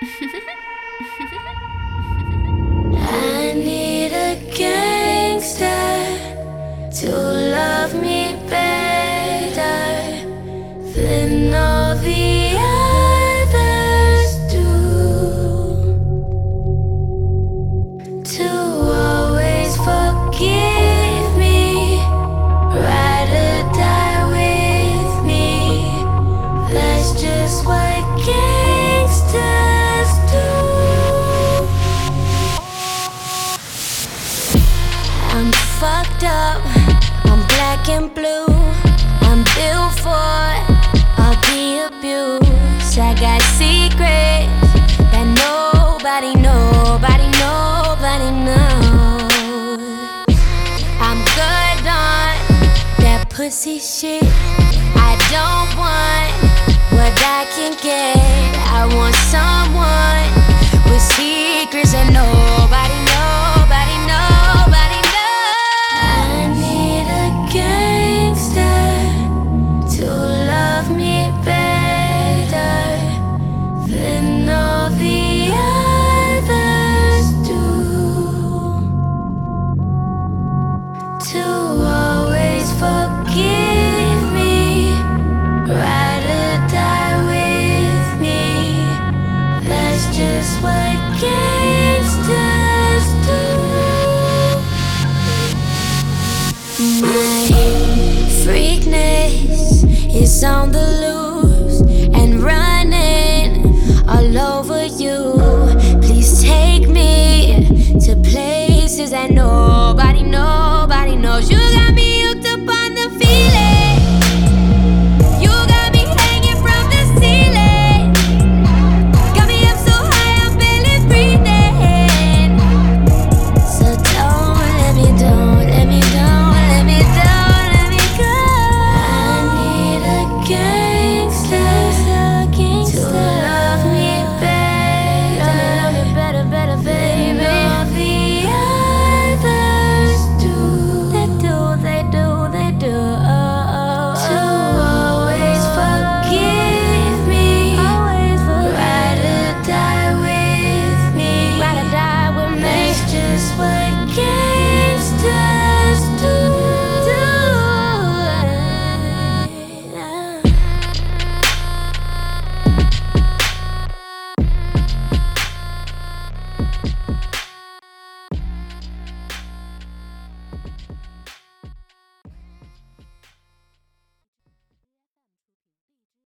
I need a gangster to love me better than all the pussy shit. I don't want what I can get. I want someone is on the loose and running all over you. Please take me to places that know